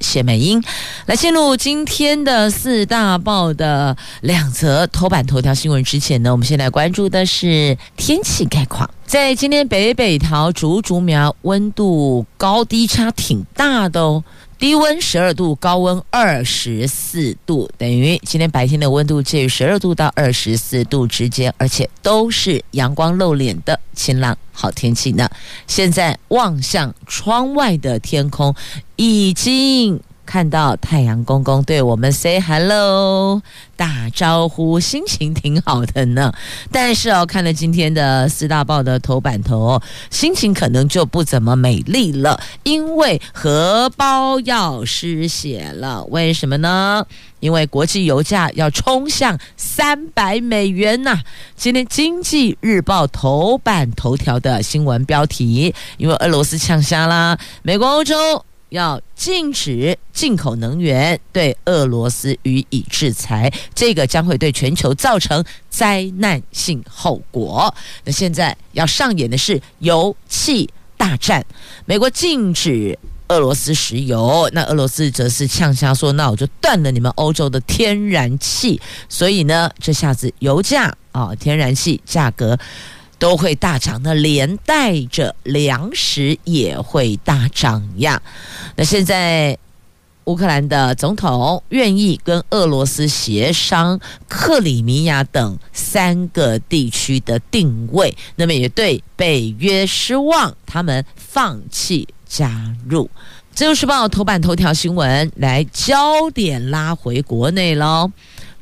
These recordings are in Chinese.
谢美英。来进入今天的四大报的两则头版头条新闻之前呢，我们先来关注的是天气概况。在今天北北桃竹竹苗温度高低差挺大的哦。低温十二度，高温二十四度，等于今天白天的温度介于十二度到二十四度之间，而且都是阳光露脸的晴朗好天气呢。现在望向窗外的天空，已经。看到太阳公公对我们 say hello 打招呼，心情挺好的呢。但是哦，看了今天的四大报的头版头，心情可能就不怎么美丽了，因为荷包要失血了。为什么呢？因为国际油价要冲向三百美元呐、今天《经济日报》头版头条的新闻标题，因为俄罗斯呛虾啦，美国、欧洲。要禁止进口能源，对俄罗斯予以制裁，这个将会对全球造成灾难性后果。那现在要上演的是油气大战，美国禁止俄罗斯石油，那俄罗斯则是呛声说：“那我就断了你们欧洲的天然气。”所以呢，这下子油价啊，天然气价格。都会大涨，那连带着粮食也会大涨呀。那现在乌克兰的总统愿意跟俄罗斯协商克里米亚等三个地区的定位，那么也对北约失望，他们放弃加入。自由时报头版头条新闻，来焦点拉回国内喽。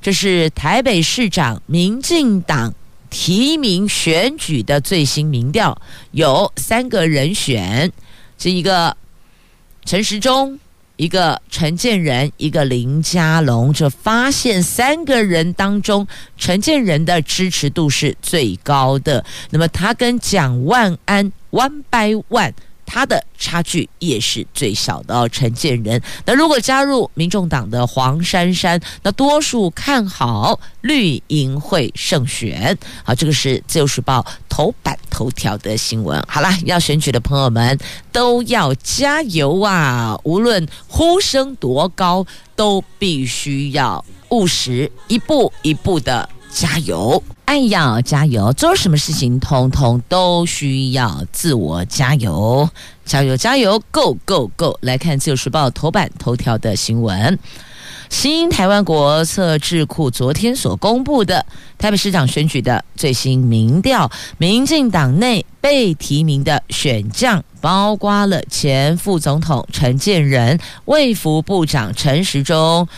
这是台北市长民进党。提名选举的最新民调有三个人选，是一个陈时中，一个陈建仁，一个林佳龙。就发现三个人当中，陈建仁的支持度是最高的。那么他跟蒋万安 one by one。他的差距也是最小的哦，陈建仁。那如果加入民众党的黄珊珊，那多数看好绿营会胜选。好，这个是自由时报头版头条的新闻。好啦，要选举的朋友们都要加油啊！无论呼声多高，都必须要务实，一步一步的加油。爱要加油，做什么事情通通都需要自我加油，加油加油，Go Go Go！来看《自由时报》头版头条的新闻，新台湾国策智库昨天所公布的台北市长选举的最新民调，民进党内被提名的选将包括了前副总统陈建仁、卫福部长陈时中。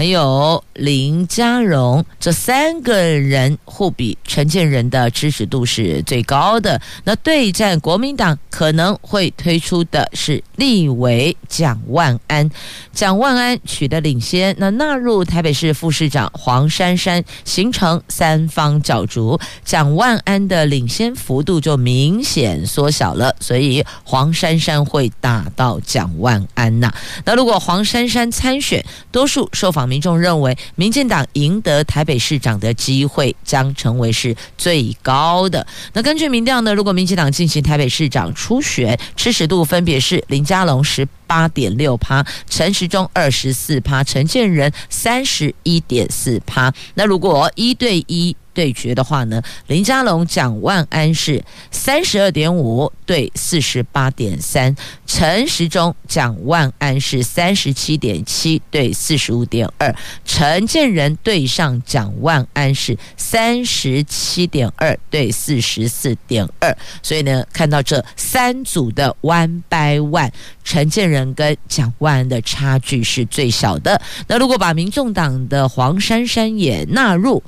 还有林佳荣，这三个人互比陈建仁的支持度是最高的。那对战国民党可能会推出的是立委蒋万安，蒋万安取得领先。那纳入台北市副市长黄珊珊，形成三方角逐，蒋万安的领先幅度就明显缩小了。所以黄珊珊会打到蒋万安呐。那如果黄珊珊参选，多数受访。民众认为，民进党赢得台北市长的机会将成为是最高的。那根据民调呢，如果民进党进行台北市长初选，支持度分别是林佳龙十八点六趴，陈时中二十四趴，陈建仁三十一点四趴。那如果一对一，对决的话呢，林佳龙、蒋万安是三十二点五对四十八点三，陈时中、蒋万安是三十七点七对四十五点二，陈建仁对上蒋万安是三十七点二对四十四点二，所以呢，看到这三组的 one by one，陈建仁跟蒋万安的差距是最小的。那如果把民众党的黄珊珊也纳入，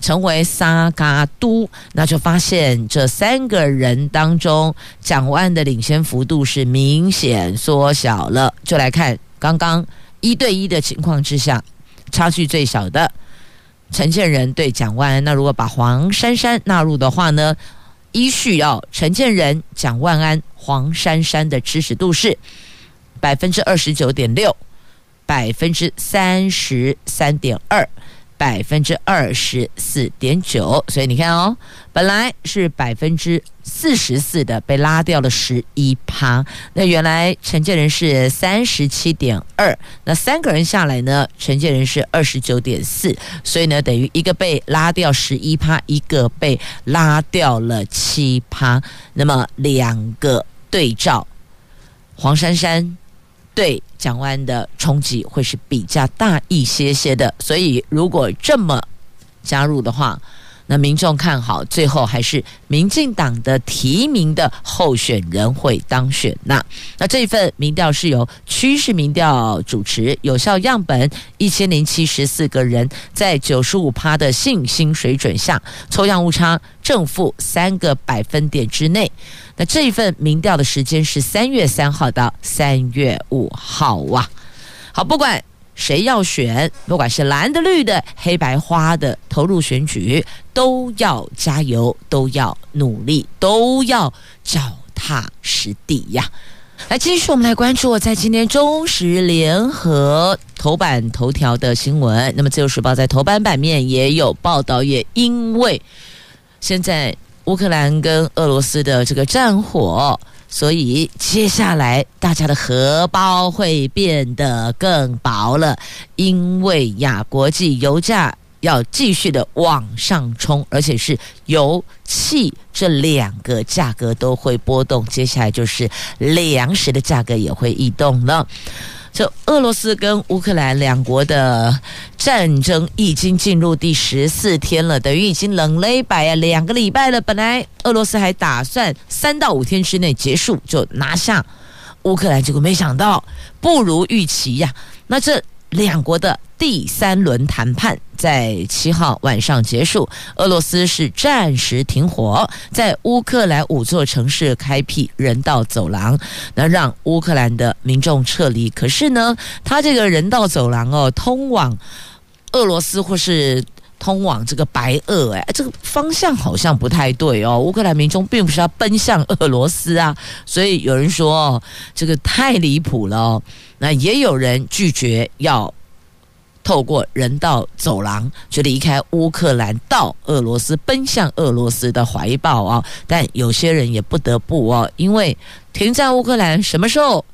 成为三脚督，那就发现这三个人当中，蒋万的领先幅度是明显缩小了。就来看刚刚一对一的情况之下，差距最小的陈建仁对蒋万安。那如果把黄珊珊纳入的话呢，依序要陈建仁、蒋万安、黄珊珊的支持度是百分之二十九点六，百分之三十三点二。百分之二十四点九，所以你看哦，本来是百分之四十四的，被拉掉了十一趴。那原来承建人是三十七点二，那三个人下来呢，承建人是二十九点四，所以呢，等于一个被拉掉十一趴，一个被拉掉了七趴。那么两个对照，黄珊珊。对蒋湾的冲击会是比较大一些些的，所以如果这么加入的话，那民众看好，最后还是民进党的提名的候选人会当选。那那这一份民调是由趋势民调主持，有效样本一千零七十四个人，在九十五趴的信心水准下，抽样误差正负三个百分点之内。那这一份民调的时间是三月三号到三月五号哇。好，不管。谁要选，不管是蓝的、绿的、黑白花的，投入选举都要加油，都要努力，都要脚踏实地呀！来，继续我们来关注我在今天中时联合头版头条的新闻。那么，《自由时报》在头版版面也有报道，也因为现在乌克兰跟俄罗斯的这个战火。所以接下来大家的荷包会变得更薄了，因为亚，国际油价要继续的往上冲，而且是油气这两个价格都会波动，接下来就是粮食的价格也会异动了。这俄罗斯跟乌克兰两国的战争已经进入第十四天了，等于已经冷了一百啊，两个礼拜了。本来俄罗斯还打算三到五天之内结束就拿下乌克兰，结果没想到不如预期呀。那这。两国的第三轮谈判在七号晚上结束，俄罗斯是暂时停火，在乌克兰五座城市开辟人道走廊，那让乌克兰的民众撤离。可是呢，他这个人道走廊哦，通往俄罗斯或是通往这个白俄，哎，这个方向好像不太对哦。乌克兰民众并不是要奔向俄罗斯啊，所以有人说哦，这个太离谱了。那也有人拒绝要透过人道走廊就离开乌克兰到俄罗斯，奔向俄罗斯的怀抱啊！但有些人也不得不哦，因为停在乌克兰，什么时候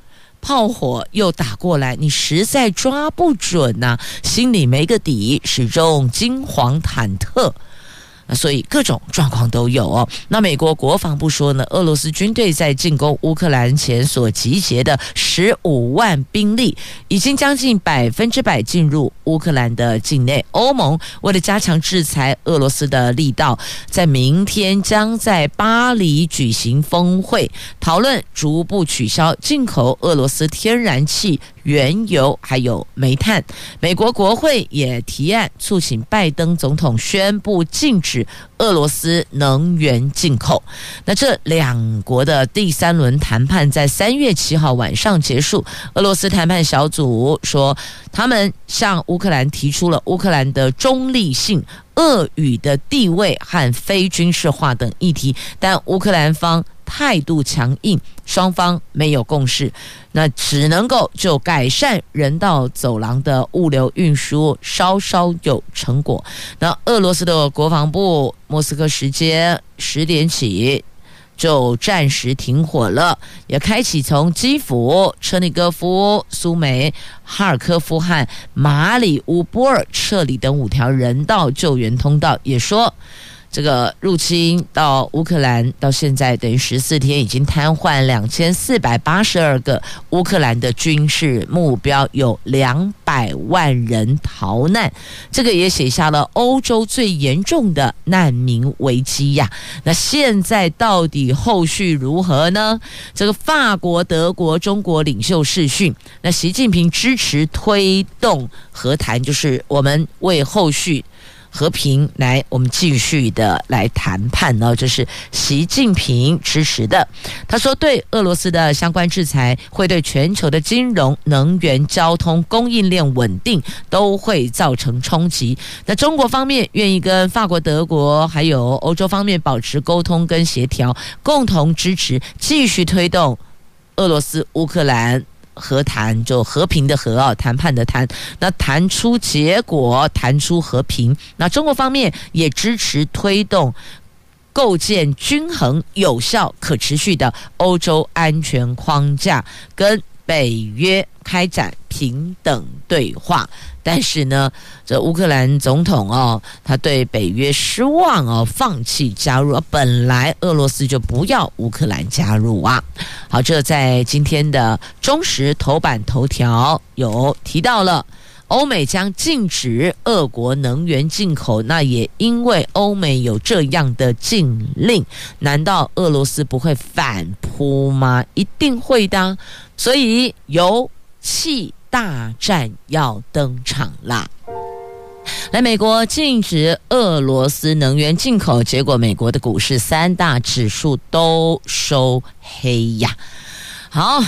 炮火又打过来，你实在抓不准呐，心里没个底，始终惊惶忐忑。所以各种状况都有哦。那美国国防部说呢，俄罗斯军队在进攻乌克兰前所集结的十五万兵力，已经将近百分之百进入乌克兰的境内。欧盟为了加强制裁俄罗斯的力道，在明天将在巴黎举行峰会，讨论逐步取消进口俄罗斯天然气。原油还有煤炭，美国国会也提案促请拜登总统宣布禁止俄罗斯能源进口。那这两国的第三轮谈判在三月七号晚上结束。俄罗斯谈判小组说，他们向乌克兰提出了乌克兰的中立性、俄语的地位和非军事化等议题，但乌克兰方。态度强硬，双方没有共识，那只能够就改善人道走廊的物流运输稍稍有成果。那俄罗斯的国防部莫斯科时间十点起就暂时停火了，也开启从基辅、车尼戈夫、苏梅、哈尔科夫和马里乌波尔撤离等五条人道救援通道，也说。这个入侵到乌克兰到现在等于十四天，已经瘫痪两千四百八十二个乌克兰的军事目标，有两百万人逃难。这个也写下了欧洲最严重的难民危机呀。那现在到底后续如何呢？这个法国、德国、中国领袖视讯，那习近平支持推动和谈，就是我们为后续。和平来，我们继续的来谈判呢，这是习近平支持的。他说，对俄罗斯的相关制裁会对全球的金融、能源、交通、供应链稳定都会造成冲击。那中国方面愿意跟法国、德国还有欧洲方面保持沟通跟协调，共同支持继续推动俄罗斯、乌克兰。和谈就和平的和啊，谈判的谈，那谈出结果，谈出和平。那中国方面也支持推动构建均衡、有效、可持续的欧洲安全框架，跟北约开展平等对话。但是呢，这乌克兰总统哦，他对北约失望哦，放弃加入。本来俄罗斯就不要乌克兰加入啊。好，这在今天的中时头版头条有提到了，欧美将禁止俄国能源进口。那也因为欧美有这样的禁令，难道俄罗斯不会反扑吗？一定会的。所以油气。大战要登场啦！来，美国禁止俄罗斯能源进口，结果美国的股市三大指数都收黑呀。好。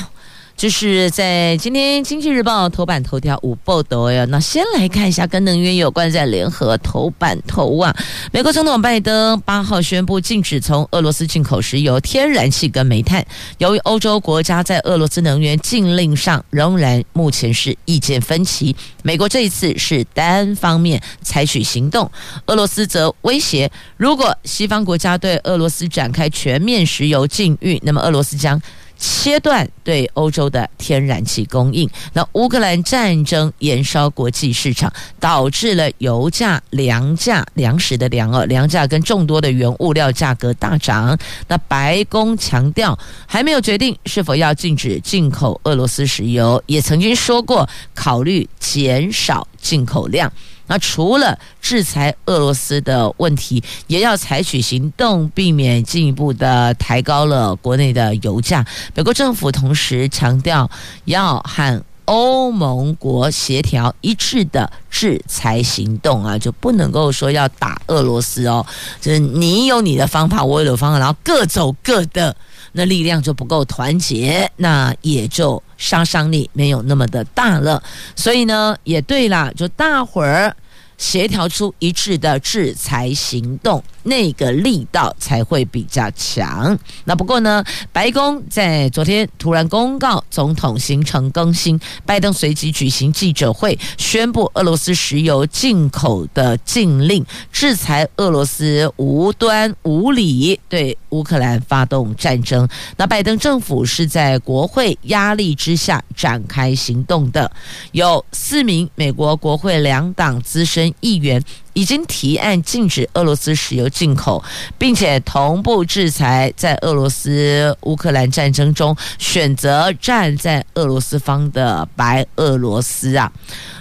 就是在今天《经济日报》头版头条五报道呀。那先来看一下跟能源有关，在联合头版头啊，美国总统拜登八号宣布禁止从俄罗斯进口石油、天然气跟煤炭。由于欧洲国家在俄罗斯能源禁令上仍然目前是意见分歧，美国这一次是单方面采取行动，俄罗斯则威胁，如果西方国家对俄罗斯展开全面石油禁运，那么俄罗斯将。切断对欧洲的天然气供应，那乌克兰战争延烧国际市场，导致了油价、粮价、粮食的粮哦，粮价跟众多的原物料价格大涨。那白宫强调还没有决定是否要禁止进口俄罗斯石油，也曾经说过考虑减少进口量。那除了制裁俄罗斯的问题，也要采取行动，避免进一步的抬高了国内的油价。美国政府同时强调，要和欧盟国协调一致的制裁行动啊，就不能够说要打俄罗斯哦，就是你有你的方法，我有的方法，然后各走各的，那力量就不够团结，那也就。杀伤力没有那么的大了，所以呢，也对啦，就大伙儿。协调出一致的制裁行动，那个力道才会比较强。那不过呢，白宫在昨天突然公告总统行程更新，拜登随即举行记者会，宣布俄罗斯石油进口的禁令，制裁俄罗斯无端无理对乌克兰发动战争。那拜登政府是在国会压力之下展开行动的，有四名美国国会两党资深。议员已经提案禁止俄罗斯石油进口，并且同步制裁在俄罗斯乌克兰战争中选择站在俄罗斯方的白俄罗斯啊。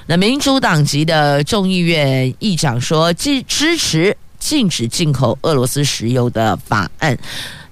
那民主党籍的众议院议长说，既支持禁止进口俄罗斯石油的法案。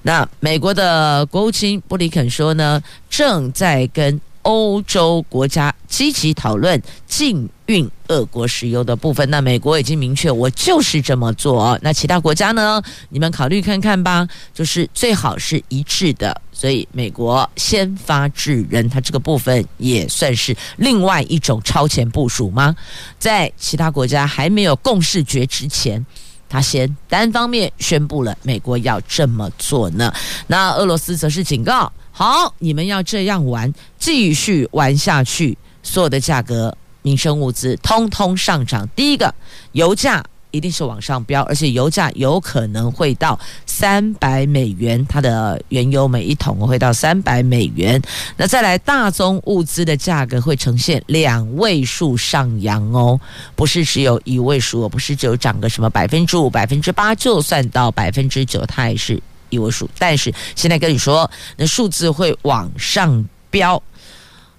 那美国的国务卿布林肯说呢，正在跟。欧洲国家积极讨论禁运俄国石油的部分，那美国已经明确，我就是这么做。那其他国家呢？你们考虑看看吧，就是最好是一致的。所以美国先发制人，它这个部分也算是另外一种超前部署吗？在其他国家还没有共识决之前，他先单方面宣布了美国要这么做呢。那俄罗斯则是警告。好，你们要这样玩，继续玩下去，所有的价格、民生物资通通上涨。第一个，油价一定是往上飙，而且油价有可能会到三百美元，它的原油每一桶会到三百美元。那再来，大宗物资的价格会呈现两位数上扬哦，不是只有一位数，不是只有涨个什么百分之五、百分之八，就算到百分之九，它也是。一位数，但是现在跟你说，那数字会往上飙，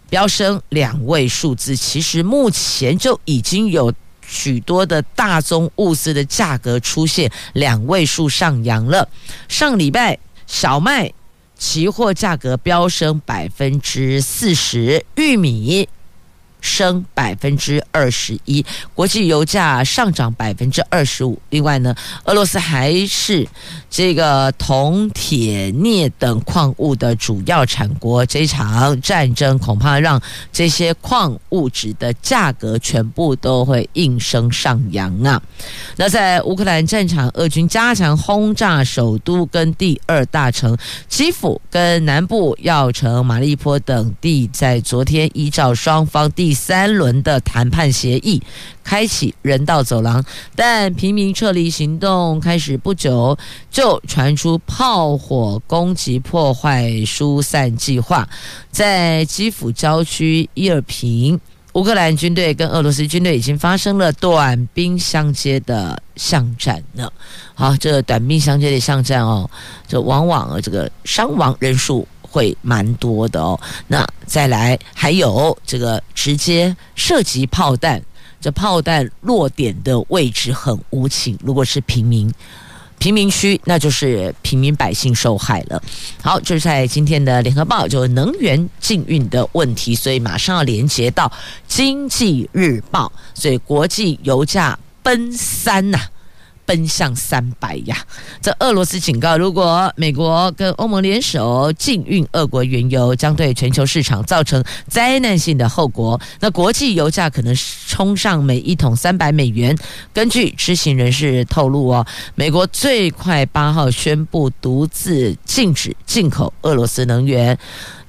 飙升两位数字。其实目前就已经有许多的大宗物资的价格出现两位数上扬了。上礼拜小麦期货价格飙升百分之四十，玉米升百分之二十一，国际油价上涨百分之二十五。另外呢，俄罗斯还是这个铜、铁、镍等矿物的主要产国。这场战争恐怕让这些矿物质的价格全部都会应声上扬啊！那在乌克兰战场，俄军加强轰炸首都跟第二大城基辅，跟南部要城马利坡等地，在昨天依照双方第三轮的谈判协议，开启人道走廊。但平民撤离行动开始不久，就传出炮火攻击破坏疏散计划，在基辅郊区伊尔平。乌克兰军队跟俄罗斯军队已经发生了短兵相接的巷战了。好，这短兵相接的巷战哦，这往往这个伤亡人数会蛮多的哦。那再来还有这个直接涉及炮弹，这炮弹落点的位置很无情，如果是平民。贫民区，那就是平民百姓受害了。好，就是在今天的联合报，就能源禁运的问题，所以马上要连接到经济日报，所以国际油价奔三呐、奔向三百呀！这俄罗斯警告，如果美国跟欧盟联手禁运俄国原油，将对全球市场造成灾难性的后果。那国际油价可能冲上每一桶三百美元。根据知情人士透露哦，美国最快八号宣布独自禁止进口俄罗斯能源。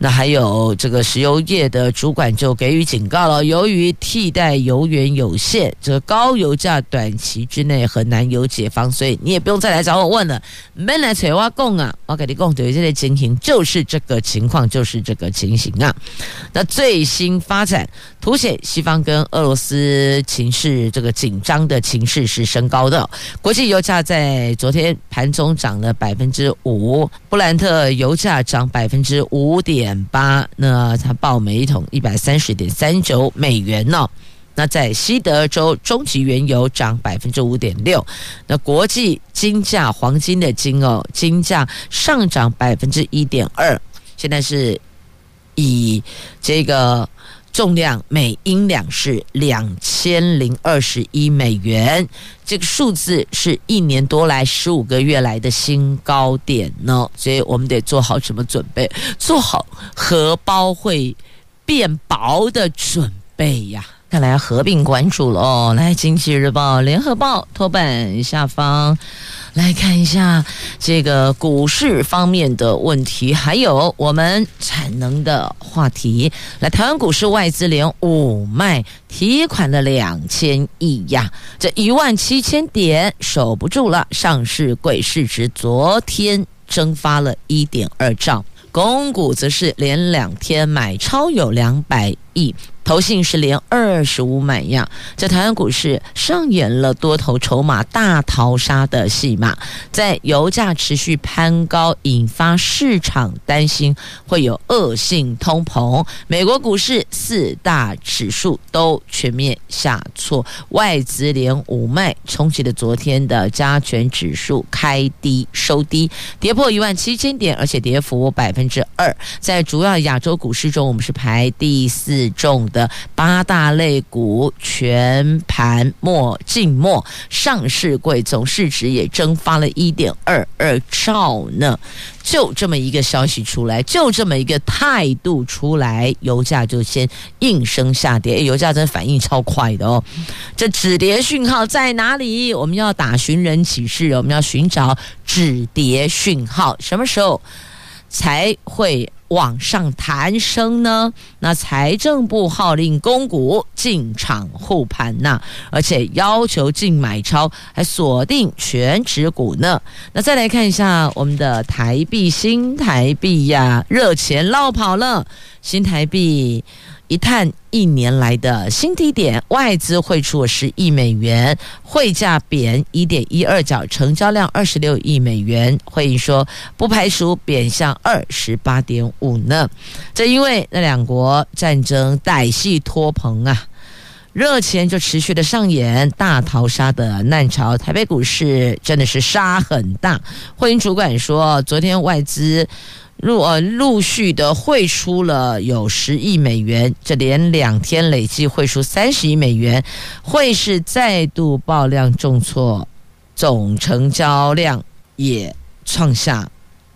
那还有这个石油业的主管就给予警告了，由于替代油源有限，这个高油价短期之内很难有解方，所以你也不用再来找我问了。没来找我讲啊，我跟你讲，对这些情形就是这个情况，就是这个情形啊。那最新发展凸显西方跟俄罗斯情势这个紧张的情势是升高的。国际油价在昨天盘中涨了百分之五，布兰特油价涨百分之五点。八，那它报每一桶一百三十点三九美元呢、那在西德州，中级原油涨百分之五点六。那国际金价，黄金的金哦，金价上涨百分之一点二。现在是以这个。重量每英两是两千零二十一美元，这个数字是一年多来十五个月来的新高点呢，所以我们得做好什么准备？做好荷包会变薄的准备呀！看来要合并关注了哦。来，《经济日报》、《联合报》头版下方。来看一下这个股市方面的问题，还有我们产能的话题。来，台湾股市外资连五卖提款了两千亿呀，这一万七千点守不住了。上市柜市值昨天蒸发了一点二兆，公股则是连两天买超有两百亿。投信是连二十五买样，在台湾股市上演了多头筹码大逃杀的戏码，在油价持续攀高，引发市场担心会有恶性通膨。美国股市四大指数都全面下挫，外资连五卖，冲击了昨天的加权指数开低收低，跌破一万七千点，而且跌幅百分之二。在主要亚洲股市中，我们是排第四重。的八大类股全盘末静默，上市柜总市值也蒸发了一点二二兆呢。就这么一个消息出来，就这么一个态度出来，油价就先应声下跌。油价真的反应超快的哦。这止跌讯号在哪里？我们要打寻人启事，我们要寻找止跌讯号，什么时候才会？往上弹升呢？那财政部号令公股进场护盘呐，而且要求净买超，还锁定全持股呢。那再来看一下我们的台币，新台币呀，热钱落跑了，新台币。一探一年来的新低点，外资汇出十亿美元，汇价贬一点一二角，成交量二十六亿美元。会议说不排除贬向二十八点五呢。这因为那两国战争歹戏拖棚啊，热钱就持续的上演大逃杀的难潮。台北股市真的是杀很大。会议主管说，昨天外资。陆呃陆续的汇出了有十亿美元，这连两天累计汇出三十亿美元，汇市再度爆量重挫，总成交量也创下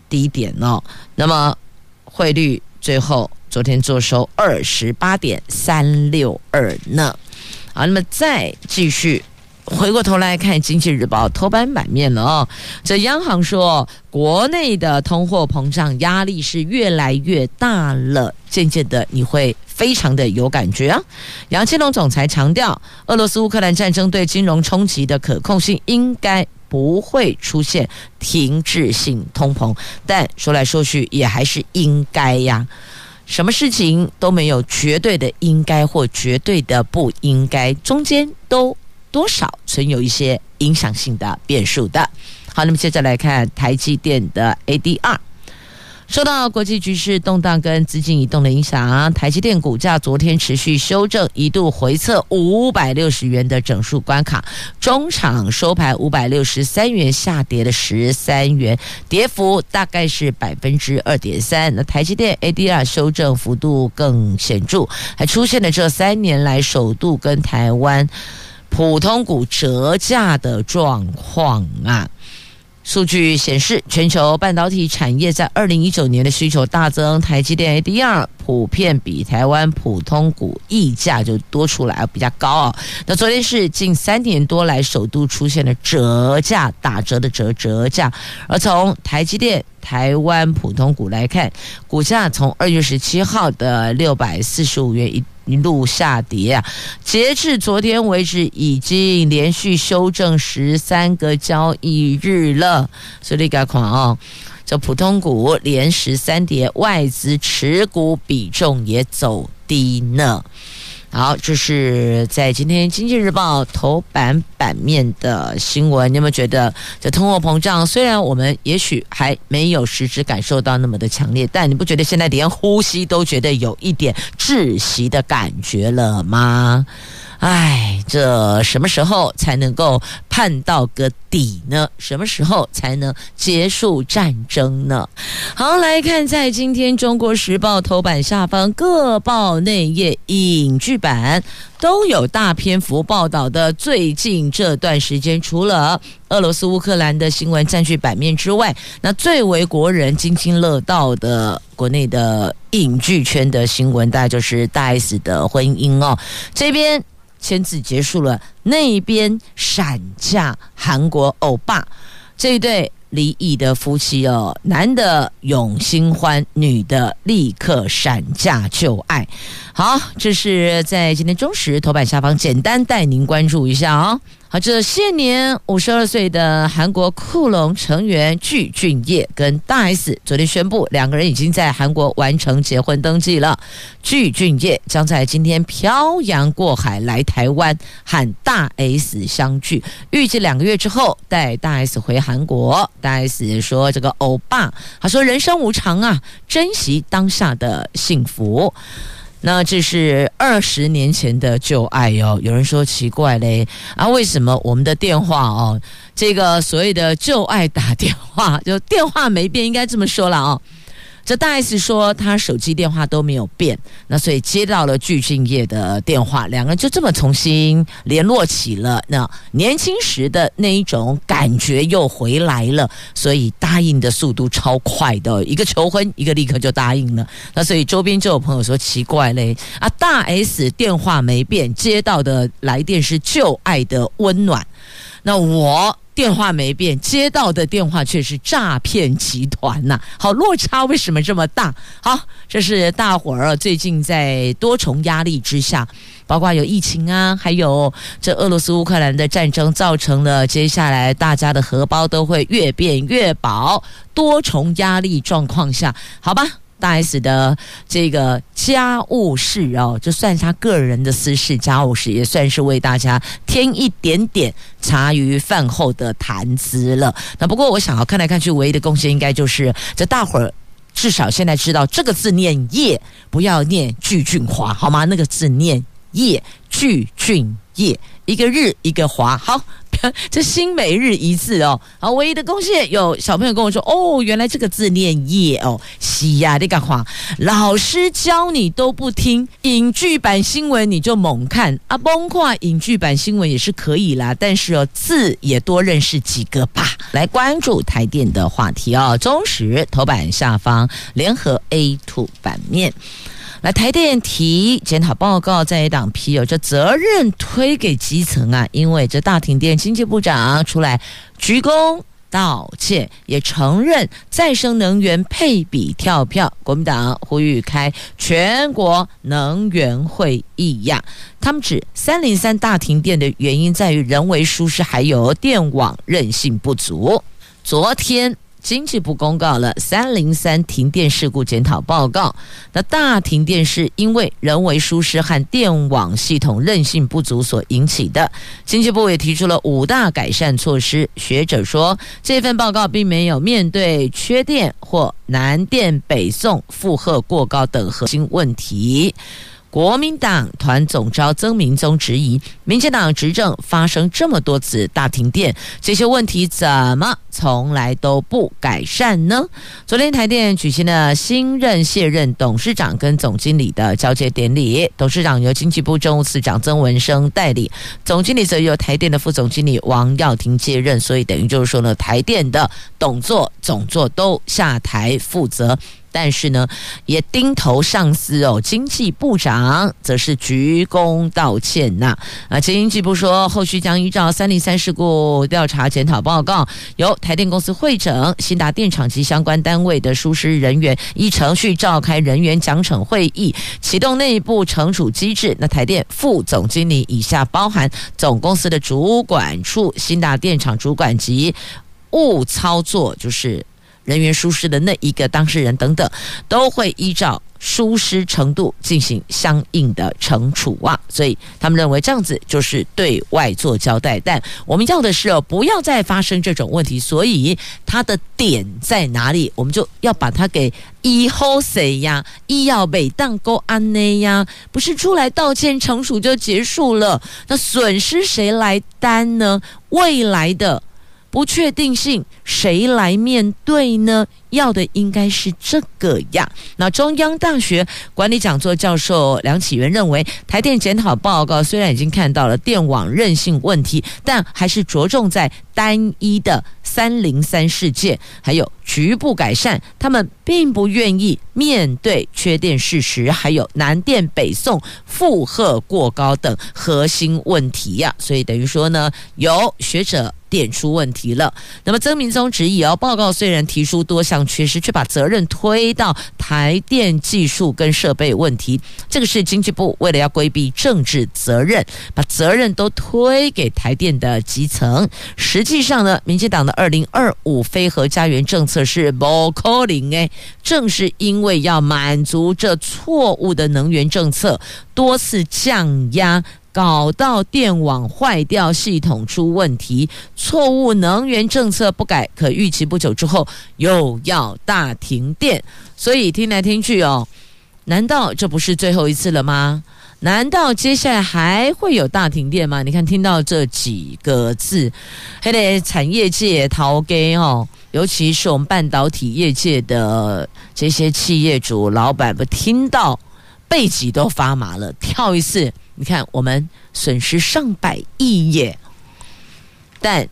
低点哦。那么汇率最后昨天作收二十八点三六二呢。好，那么再继续。回过头来看《经济日报》头版版面了哦，这央行说，国内的通货膨胀压力是越来越大了，渐渐的你会非常的有感觉啊。杨金龙总裁强调，俄罗斯乌克兰战争对金融冲击的可控性应该不会出现停滞性通膨，但说来说去也还是应该呀。什么事情都没有绝对的应该或绝对的不应该，中间都。多少存有一些影响性的变数的。好，那么接着来看台积电的 ADR，受到国际局势动荡跟资金移动的影响，台积电股价昨天持续修正，一度回测五百六十元的整数关卡，中场收盘五百六十三元，下跌了十三元，跌幅大概是百分之二点三。那台积电 ADR 修正幅度更显著，还出现了这三年来首度跟台湾。普通股折价的状况啊，数据显示，全球半导体产业在二零一九年的需求大增，台积电 ADR 普遍比台湾普通股溢价就多出来，比较高啊。那昨天是近三年多来首度出现了折价，打折的折折价，而从台积电。台湾普通股来看，股价从二月十七号的六百四十五元一一路下跌啊，截至昨天为止，已经连续修正十三个交易日了。所以你看哦，这普通股连十三跌，外资持股比重也走低呢。好，这是在今天《经济日报》头版版面的新闻。你有没有觉得这通货膨胀？虽然我们也许还没有实质感受到那么的强烈，但你不觉得现在连呼吸都觉得有一点窒息的感觉了吗？哎，这什么时候才能够盼到个底呢？什么时候才能结束战争呢？好，来看在今天《中国时报》头版下方各报内页影剧版都有大篇幅报道的。最近这段时间，除了俄罗斯乌克兰的新闻占据版面之外，那最为国人津津乐道的国内的影剧圈的新闻，大概就是大 S 的婚姻哦。这边。签字结束了，那边闪嫁韩国欧巴这一对离异的夫妻哦，男的永新欢，女的立刻闪嫁旧爱。好，这是在今天中时头版下方，简单带您关注一下哦。好，这现年五十二岁的韩国酷龙成员具俊曄跟大 S 昨天宣布，两个人已经在韩国完成结婚登记了。具俊曄将在今天漂洋过海来台湾和大 S 相聚，预计两个月之后带大 S 回韩国。大 S 说：“这个欧巴，他说人生无常啊，珍惜当下的幸福。”那这是二十年前的旧爱哟，有人说奇怪嘞啊，为什么我们的电话哦，这个所谓的旧爱打电话，就电话没变，应该这么说了哦。这大 S 说他手机电话都没有变，那所以接到了具俊曄的电话，两个人就这么重新联络起了那年轻时的那一种感觉又回来了，所以答应的速度超快的，一个求婚，一个立刻就答应了。那所以周边就有朋友说奇怪嘞啊，大 S 电话没变，接到的来电是旧爱的温暖，那我。电话没变，接到的电话却是诈骗集团呐！好，落差为什么这么大？好，这是大伙儿最近在多重压力之下，包括有疫情啊，还有这俄罗斯乌克兰的战争，造成了接下来大家的荷包都会越变越薄。多重压力状况下，好吧。大 S 的这个家务事哦，就算是他个人的私事，家务事也算是为大家添一点点茶余饭后的谈资了。那不过我想要看来看去，唯一的贡献应该就是这大伙儿至少现在知道这个字念叶，不要念具俊华，好吗？那个字念叶，具俊夜，一个日一个华，好。这新每日一字哦，好，唯一的贡献有小朋友跟我说哦，原来这个字念夜哦，西呀，你干话，老师教你都不听，影剧版新闻你就猛看啊，崩溃影剧版新闻也是可以啦，但是哦，字也多认识几个吧。来关注台电的话题哦，中时头版下方联合 A two 版面。来，台电提检讨报告，在野党批有这责任推给基层啊，因为这大停电，经济部长出来鞠躬道歉，也承认再生能源配比跳票。国民党呼吁开全国能源会议呀，他们指三零三大停电的原因在于人为疏失，还有电网韧性不足。昨天。经济部公告了三零三停电事故检讨报告。那大停电是因为人为疏失和电网系统韧性不足所引起的。经济部也提出了五大改善措施。学者说，这份报告并没有面对缺电或南电北送负荷过高等核心问题。国民党团总召曾明宗质疑，民进党执政发生这么多次大停电，这些问题怎么从来都不改善呢？昨天台电举行了新任卸任董事长跟总经理的交接典礼，董事长由经济部政务次长曾文生代理，总经理则由台电的副总经理王耀庭接任，所以等于就是说呢，台电的董座、总座都下台负责。但是呢，也盯头上司哦，经济部长则是鞠躬道歉呐。啊，经济部说，后续将依照三零三事故调查检讨报告，由台电公司会诊新达电厂及相关单位的疏失人员，依程序召开人员奖惩会议，启动内部惩处机制。那台电副总经理以下包含总公司的主管处、新达电厂主管及误操作，就是。人员疏失的那一个当事人等等，都会依照疏失程度进行相应的惩处啊。所以他们认为这样子就是对外做交代。但我们要的是哦，不要再发生这种问题。所以它的点在哪里？我们就要把它给以后谁呀？医药被当勾安内呀？不是出来道歉惩处就结束了？那损失谁来担呢？未来的。不确定性谁来面对呢？要的应该是这个呀。那中央大学管理讲座教授梁启源认为，台电检讨报告虽然已经看到了电网韧性问题，但还是着重在单一的三零三事件，还有局部改善。他们并不愿意面对缺电事实，还有南电北送负荷过高等核心问题呀。所以等于说呢，有学者电出问题了。那么曾明宗质疑哦，报告虽然提出多项。缺失，却把责任推到台电技术跟设备问题，这个是经济部为了要规避政治责任，把责任都推给台电的基层。实际上呢，民进党的二零二五非核家园政策是不可能诶，正是因为要满足这错误的能源政策，多次降压。搞到电网坏掉，系统出问题，错误能源政策不改，可预期不久之后又要大停电。所以听来听去哦，难道这不是最后一次了吗？难道接下来还会有大停电吗？你看，听到这几个字，还得产业界头家哦，尤其是我们半导体业界的这些企业主老板，不听到背脊都发麻了，跳一次。你看，我们损失上百亿耶，但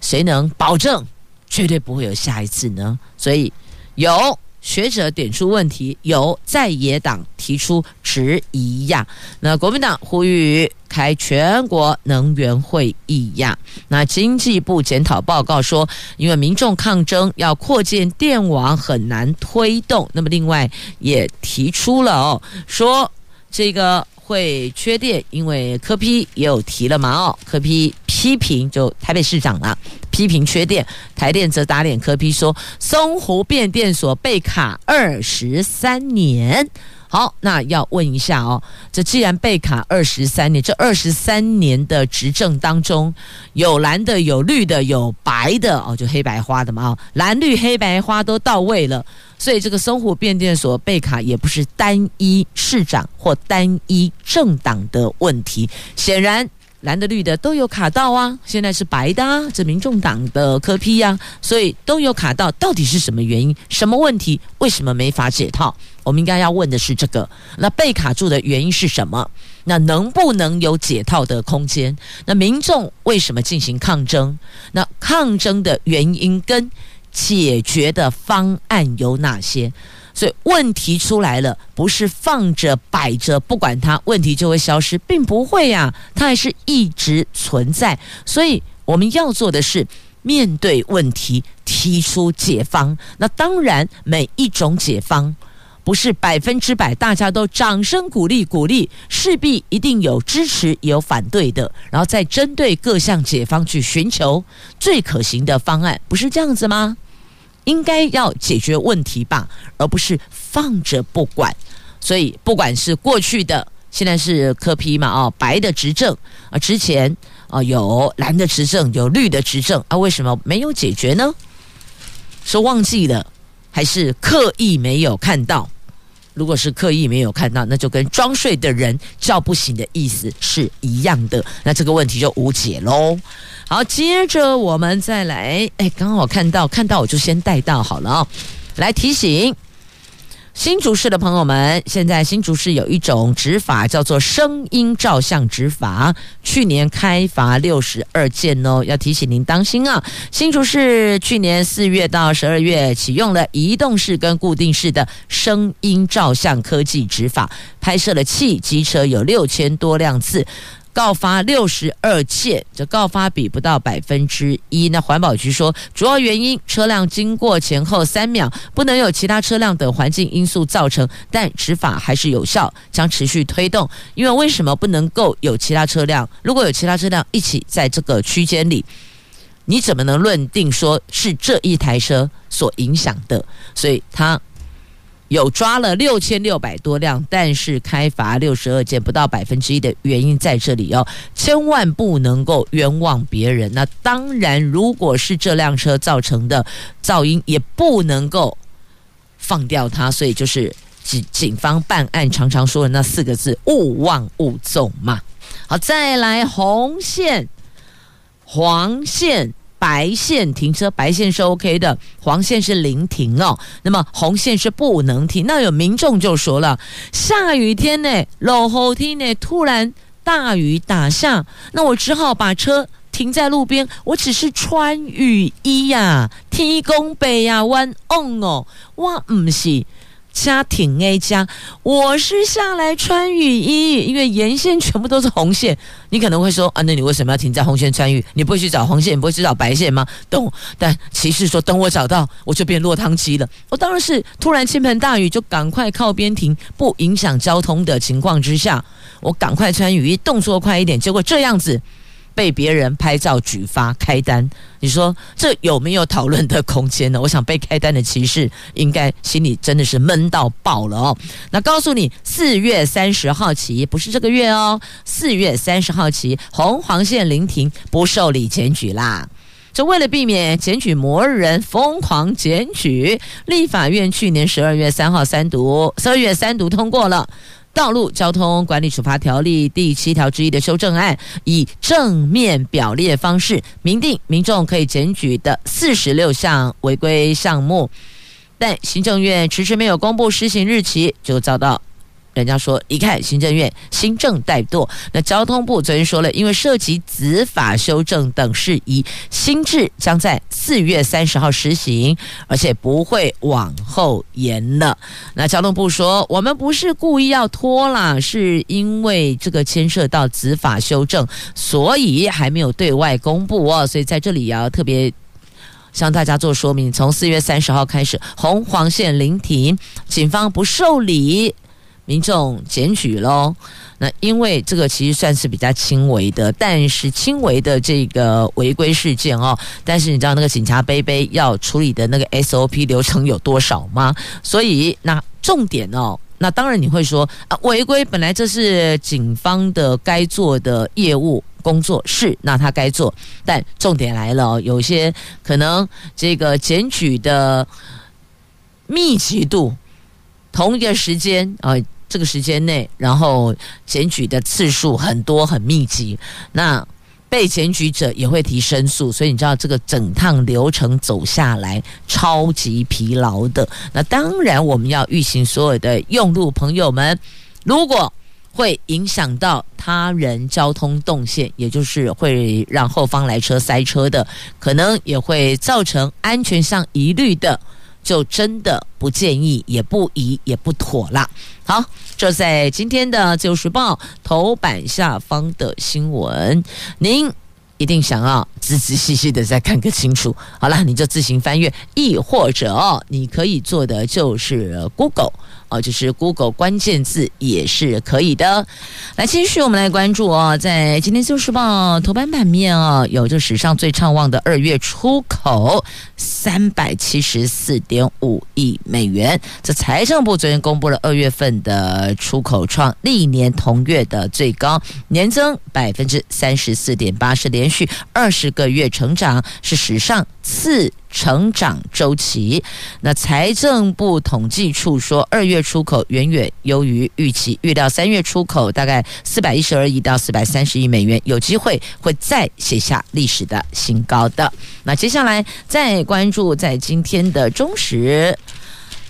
谁能保证绝对不会有下一次呢？所以有学者点出问题，有在野党提出质疑呀。那国民党呼吁开全国能源会议呀。那经济部检讨报告说，因为民众抗争要扩建电网很难推动。那么另外也提出了哦，说这个。会缺电，因为柯批也有提了嘛哦，柯批批评就台北市长了，批评缺电，台电则打脸柯批说松湖变电所被卡二十三年。好，那要问一下哦，这既然被卡二十三年，这二十三年的执政当中，有蓝的，有绿的，有白的哦，就黑白花的嘛哦，蓝绿黑白花都到位了，所以这个松湖变电所被卡也不是单一市长或单一政党的问题，显然蓝的绿的都有卡到啊，现在是白的啊，这民众党的柯批呀，所以都有卡到，到底是什么原因？什么问题？为什么没法解套？我们应该要问的是这个。那被卡住的原因是什么？那能不能有解套的空间？那民众为什么进行抗争？那抗争的原因跟解决的方案有哪些？所以问题出来了，不是放着摆着不管它，问题就会消失，并不会呀，它还是一直存在。所以我们要做的是面对问题，提出解方。那当然，每一种解方不是百分之百大家都掌声鼓励鼓励，势必一定有支持也有反对的，然后再针对各项解方去寻求最可行的方案，不是这样子吗？应该要解决问题吧，而不是放着不管。所以，不管是过去的，现在是柯批嘛，哦，白的执政啊，之前啊有蓝的执政，有绿的执政啊，为什么没有解决呢？是忘记了，还是刻意没有看到？如果是刻意没有看到，那就跟装睡的人叫不醒的意思是一样的，那这个问题就无解喽。好，接着我们再来，哎，刚好看到，看到我就先带到好了啊、哦，来提醒。新竹市的朋友们，现在新竹市有一种执法叫做声音照相执法，去年开罚六十二件哦，要提醒您当心啊！新竹市去年四月到十二月启用了移动式跟固定式的声音照相科技执法，拍摄了汽机车有六千多辆次。告发六十二件，这告发比不到百分之一。那环保局说，主要原因车辆经过前后三秒，不能有其他车辆等环境因素造成，但执法还是有效，将持续推动。因为为什么不能够有其他车辆？如果有其他车辆一起在这个区间里，你怎么能论定说是这一台车所影响的？所以他。有抓了六千六百多辆，但是开罚六十二件，不到百分之一的原因在这里哦，千万不能够冤枉别人。那当然，如果是这辆车造成的噪音，也不能够放掉它。所以就是警警方办案常常说的那四个字：勿忘勿纵嘛。好，再来红线、黄线。白线停车，白线是 OK 的，黄线是临停哦。那么红线是不能停。那有民众就说了，下雨天呢，落雨天呢，突然大雨打下，那我只好把车停在路边。我只是穿雨衣呀、啊，天公伯呀，弯 on 哦，我唔是。家庭 A 家，我是下来穿雨衣，因为沿线全部都是红线。你可能会说啊，那你为什么要停在红线穿雨？你不会去找红线，你不会去找白线吗？懂？但骑士说，等我找到，我就变落汤鸡了。我当然是突然倾盆大雨，就赶快靠边停，不影响交通的情况之下，我赶快穿雨衣，动作快一点。结果这样子。被别人拍照举发开单，你说这有没有讨论的空间呢？我想被开单的骑士应该心里真的是闷到爆了哦。那告诉你，四月三十号起，不是这个月哦，四月三十号起，红黄线临停，不受理检举啦。这为了避免检举魔人疯狂检举，立法院去年十二月三号三读，十二月三读通过了。道路交通管理处罚条例第七条之一的修正案，以正面表列方式明定民众可以检举的四十六项违规项目，但行政院迟迟没有公布施行日期，就遭到。人家说，一看行政院新政怠惰。那交通部昨天说了，因为涉及子法修正等事宜，新制将在四月三十号实行，而且不会往后延了。那交通部说，我们不是故意要拖啦，是因为这个牵涉到子法修正，所以还没有对外公布哦。所以在这里也要特别向大家做说明：从四月三十号开始，红黄线临停，警方不受理。民众检举喽，那因为这个其实算是比较轻微的，但是轻微的这个违规事件哦，但是你知道那个警察杯杯要处理的那个 SOP 流程有多少吗？所以那重点哦，那当然你会说啊，违规本来这是警方的该做的业务工作，是那他该做，但重点来了，有些可能这个检举的密集度，同一个时间啊。这个时间内，然后检举的次数很多很密集，那被检举者也会提申诉，所以你知道这个整趟流程走下来超级疲劳的。那当然，我们要预行所有的用路朋友们，如果会影响到他人交通动线，也就是会让后方来车塞车的，可能也会造成安全上疑虑的。就真的不建议，也不宜，也不妥了。好，这在今天的《自由时报》头版下方的新闻，您一定想要仔仔细细的再看个清楚。好了，你就自行翻阅，亦或者哦，你可以做的就是 Google。哦，就是 Google 关键字也是可以的。来，继续我们来关注哦，在今天《自由时报》头版版面哦，有就史上最畅旺的二月出口三百七十四点五亿美元。这财政部昨天公布了二月份的出口创历年同月的最高，年增百分之三十四点八，是连续二十个月成长，是史上四。成长周期，那财政部统计处说，二月出口远远优于预期，预料三月出口大概四百一十二亿到四百三十亿美元，有机会会再写下历史的新高的。那接下来再关注在今天的中时。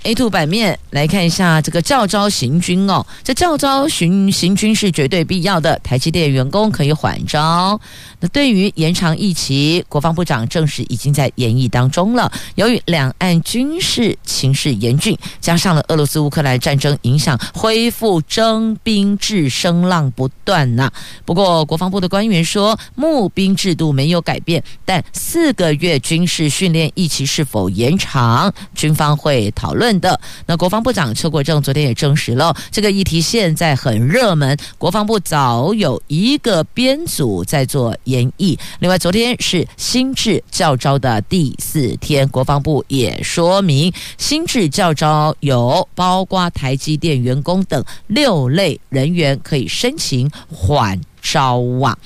A2 版面来看一下这个教招行军哦，这教招行行军是绝对必要的。台积电员工可以缓招。那对于延长役期，国防部长证实已经在研议当中了。由于两岸军事情势严峻，加上了俄罗斯乌克兰战争影响，恢复征兵制声浪不断呐。不过国防部的官员说，募兵制度没有改变，但四个月军事训练役期是否延长，军方会讨论。的那国防部长邱国正昨天也证实了这个议题现在很热门，国防部早有一个编组在做研议。另外，昨天是新制教招的第四天，国防部也说明新制教招有包括台积电员工等六类人员可以申请缓招啊。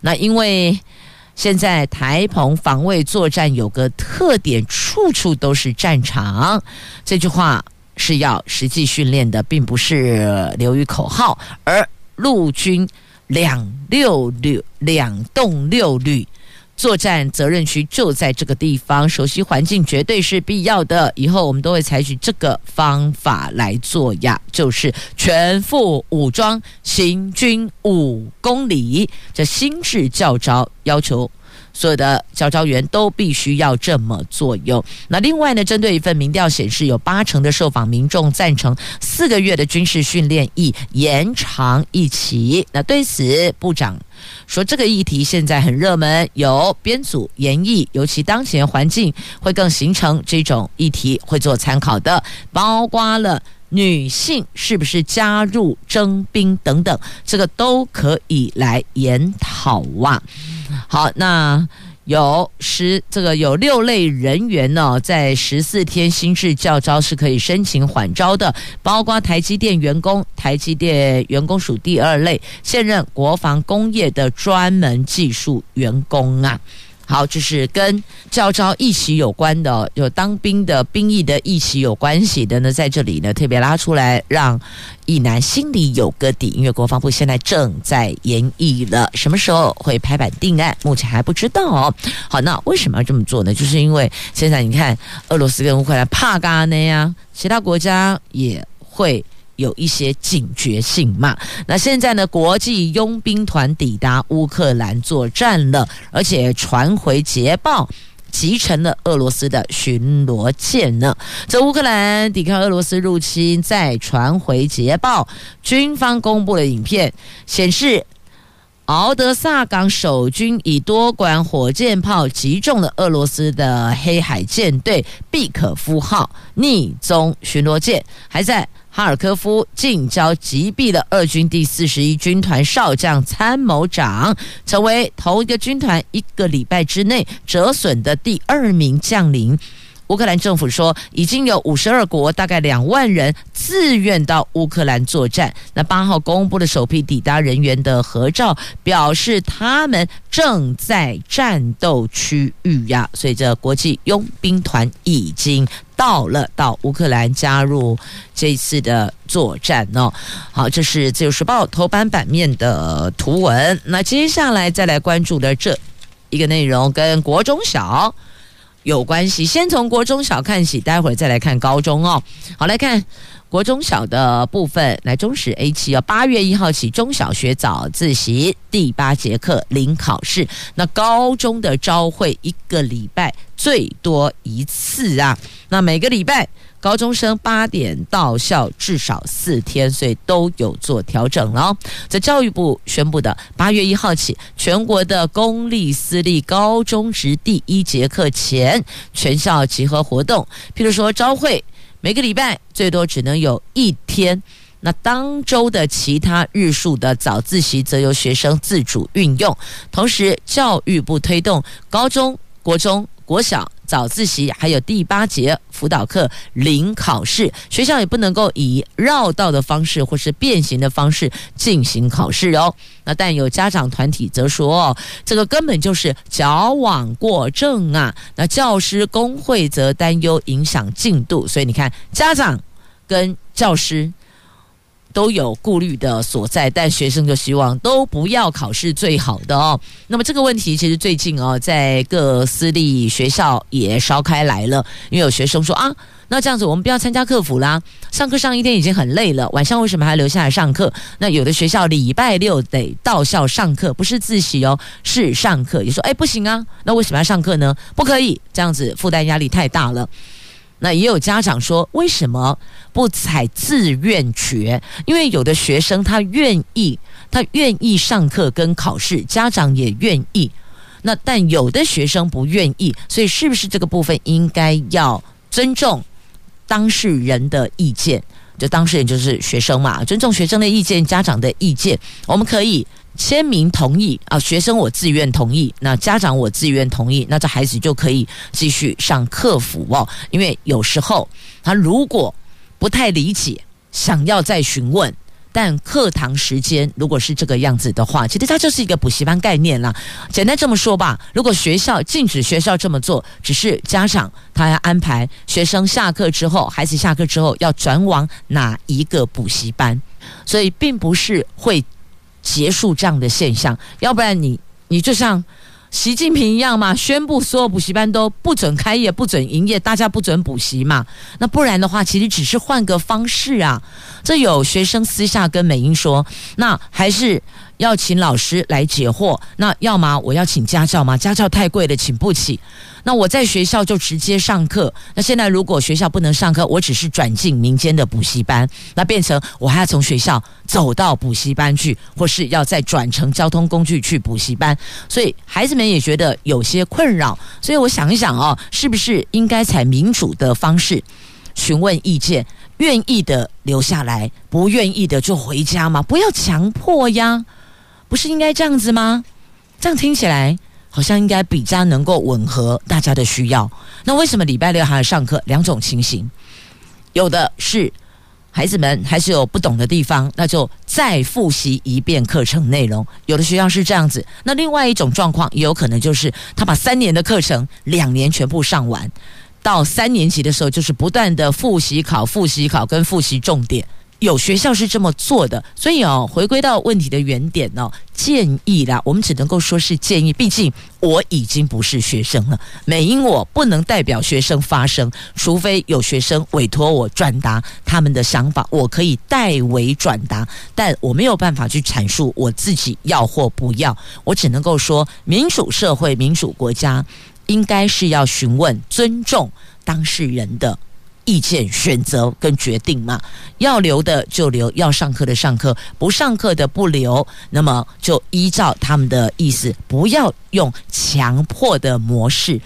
那因为。现在台澎防卫作战有个特点，处处都是战场。这句话是要实际训练的，并不是流于口号。而陆军两六旅两动六旅作战责任区就在这个地方，熟悉环境绝对是必要的。以后我们都会采取这个方法来做呀，就是全副武装行军五公里。这新式教招要求。所有的教召员都必须要这么做用。那另外呢，针对一份民调显示，有八成的受访民众赞成四个月的军事训练役延长一期。那对此，部长说，这个议题现在很热门，有编组研议，尤其当前环境会更形成这种议题会做参考的，包括了女性是不是加入征兵等等，这个都可以来研讨啊。好，那有十这个有六类人员呢，在十四天新制教招是可以申请缓招的，包括台积电员工，台积电员工属第二类，现任国防工业的专门技术员工啊。好，就是跟教招一起有关的，有当兵的兵役的一起有关系的呢，在这里呢特别拉出来，让役男心里有个底。因为国防部现在正在研议了，什么时候会拍板定案，目前还不知道哦。好，那为什么要这么做呢？就是因为现在你看，俄罗斯跟乌克兰怕嘎呢呀，其他国家也会。有一些警觉性嘛？那现在呢？国际佣兵团抵达乌克兰作战了，而且传回捷报，集成了俄罗斯的巡逻舰呢。这乌克兰抵抗俄罗斯入侵，再传回捷报，军方公布了影片，显示敖德萨港守军以多管火箭炮击中了俄罗斯的黑海舰队毕可夫号匿踪巡逻舰，还在。哈尔科夫近郊击毙了俄军第四十一军团少将参谋长，成为同一个军团一个礼拜之内折损的第二名将领。乌克兰政府说，已经有五十二国，大概两万人自愿到乌克兰作战。那八号公布了首批抵达人员的合照，表示他们正在战斗区域呀。所以，这国际佣兵团已经到了到乌克兰加入这一次的作战哦。好，这是自由时报头版版面的图文。那接下来再来关注的这一个内容跟国中小有关系，先从国中小看起，待会儿再来看高中哦。好，来看。国中小的部分，来中史 A 七哦，八月一号起，中小学早自习第八节课零考试。那高中的招会一个礼拜最多一次啊。那每个礼拜高中生八点到校至少四天，所以都有做调整了。在教育部宣布的八月一号起，全国的公立私立高中职第一节课前全校集合活动，譬如说朝会。每个礼拜最多只能有一天，那当周的其他日数的早自习则由学生自主运用。同时，教育部推动高中国中。国小早自习还有第八节辅导课零考试，学校也不能够以绕道的方式或是变形的方式进行考试哦。那但有家长团体则说，这个根本就是矫枉过正啊。那教师工会则担忧影响进度，所以你看，家长跟教师。都有顾虑的所在，但学生就希望都不要考试最好的哦。那么这个问题其实最近哦，在各私立学校也烧开来了，因为有学生说啊，那这样子我们不要参加课辅啦，上课上一天已经很累了，晚上为什么还留下来上课？那有的学校礼拜六得到校上课，不是自习哦，是上课。也说哎不行啊，那为什么要上课呢？不可以，这样子负担压力太大了。那也有家长说，为什么不采自愿学？因为有的学生他愿意，他愿意上课跟考试，家长也愿意。那但有的学生不愿意，所以是不是这个部分应该要尊重当事人的意见？就当事人就是学生嘛，尊重学生的意见，家长的意见，我们可以。签名同意啊，学生我自愿同意，那家长我自愿同意，那这孩子就可以继续上课辅哦。因为有时候他如果不太理解，想要再询问，但课堂时间如果是这个样子的话，其实它就是一个补习班概念啦。简单这么说吧，如果学校禁止学校这么做，只是家长他要安排学生下课之后，孩子下课之后要转往哪一个补习班，所以并不是会。结束这样的现象，要不然你你就像习近平一样嘛，宣布所有补习班都不准开业、不准营业，大家不准补习嘛。那不然的话，其实只是换个方式啊。这有学生私下跟美英说，那还是。要请老师来解惑，那要么我要请家教吗？家教太贵了，请不起。那我在学校就直接上课。那现在如果学校不能上课，我只是转进民间的补习班，那变成我还要从学校走到补习班去，或是要再转乘交通工具去补习班。所以孩子们也觉得有些困扰。所以我想一想哦，是不是应该采民主的方式询问意见？愿意的留下来，不愿意的就回家嘛，不要强迫呀。不是应该这样子吗？这样听起来好像应该比较能够吻合大家的需要。那为什么礼拜六还要上课？两种情形，有的是孩子们还是有不懂的地方，那就再复习一遍课程内容。有的学校是这样子。那另外一种状况也有可能就是他把三年的课程两年全部上完，到三年级的时候就是不断的复习考、复习考跟复习重点。有学校是这么做的，所以哦，回归到问题的原点哦，建议啦，我们只能够说是建议，毕竟我已经不是学生了，美英我不能代表学生发声，除非有学生委托我转达他们的想法，我可以代为转达，但我没有办法去阐述我自己要或不要，我只能够说，民主社会、民主国家应该是要询问、尊重当事人的。意见、选择跟决定嘛，要留的就留，要上课的上课，不上课的不留。那么就依照他们的意思，不要用强迫的模式。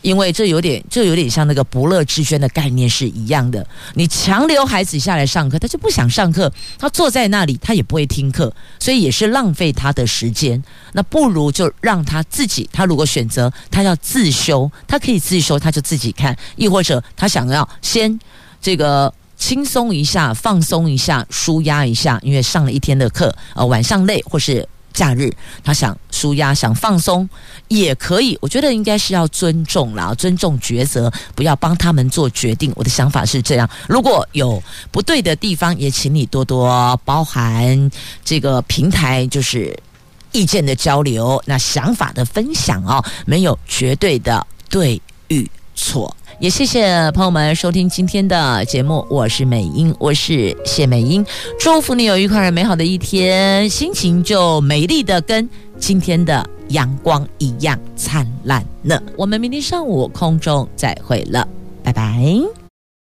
因为这有点，这有点像那个不乐之宣的概念是一样的。你强留孩子下来上课，他就不想上课，他坐在那里，他也不会听课，所以也是浪费他的时间。那不如就让他自己，他如果选择他要自修，他可以自修，他就自己看；亦或者他想要先这个轻松一下、放松一下、舒压一下，因为上了一天的课，呃，晚上累或是。假日，他想舒压、想放松也可以。我觉得应该是要尊重啦，尊重抉择，不要帮他们做决定。我的想法是这样。如果有不对的地方，也请你多多包涵。这个平台就是意见的交流，那想法的分享哦，没有绝对的对与错。也谢谢朋友们收听今天的节目，我是美英，我是谢美英，祝福你有愉快而美好的一天，心情就美丽的跟今天的阳光一样灿烂呢。我们明天上午空中再会了，拜拜。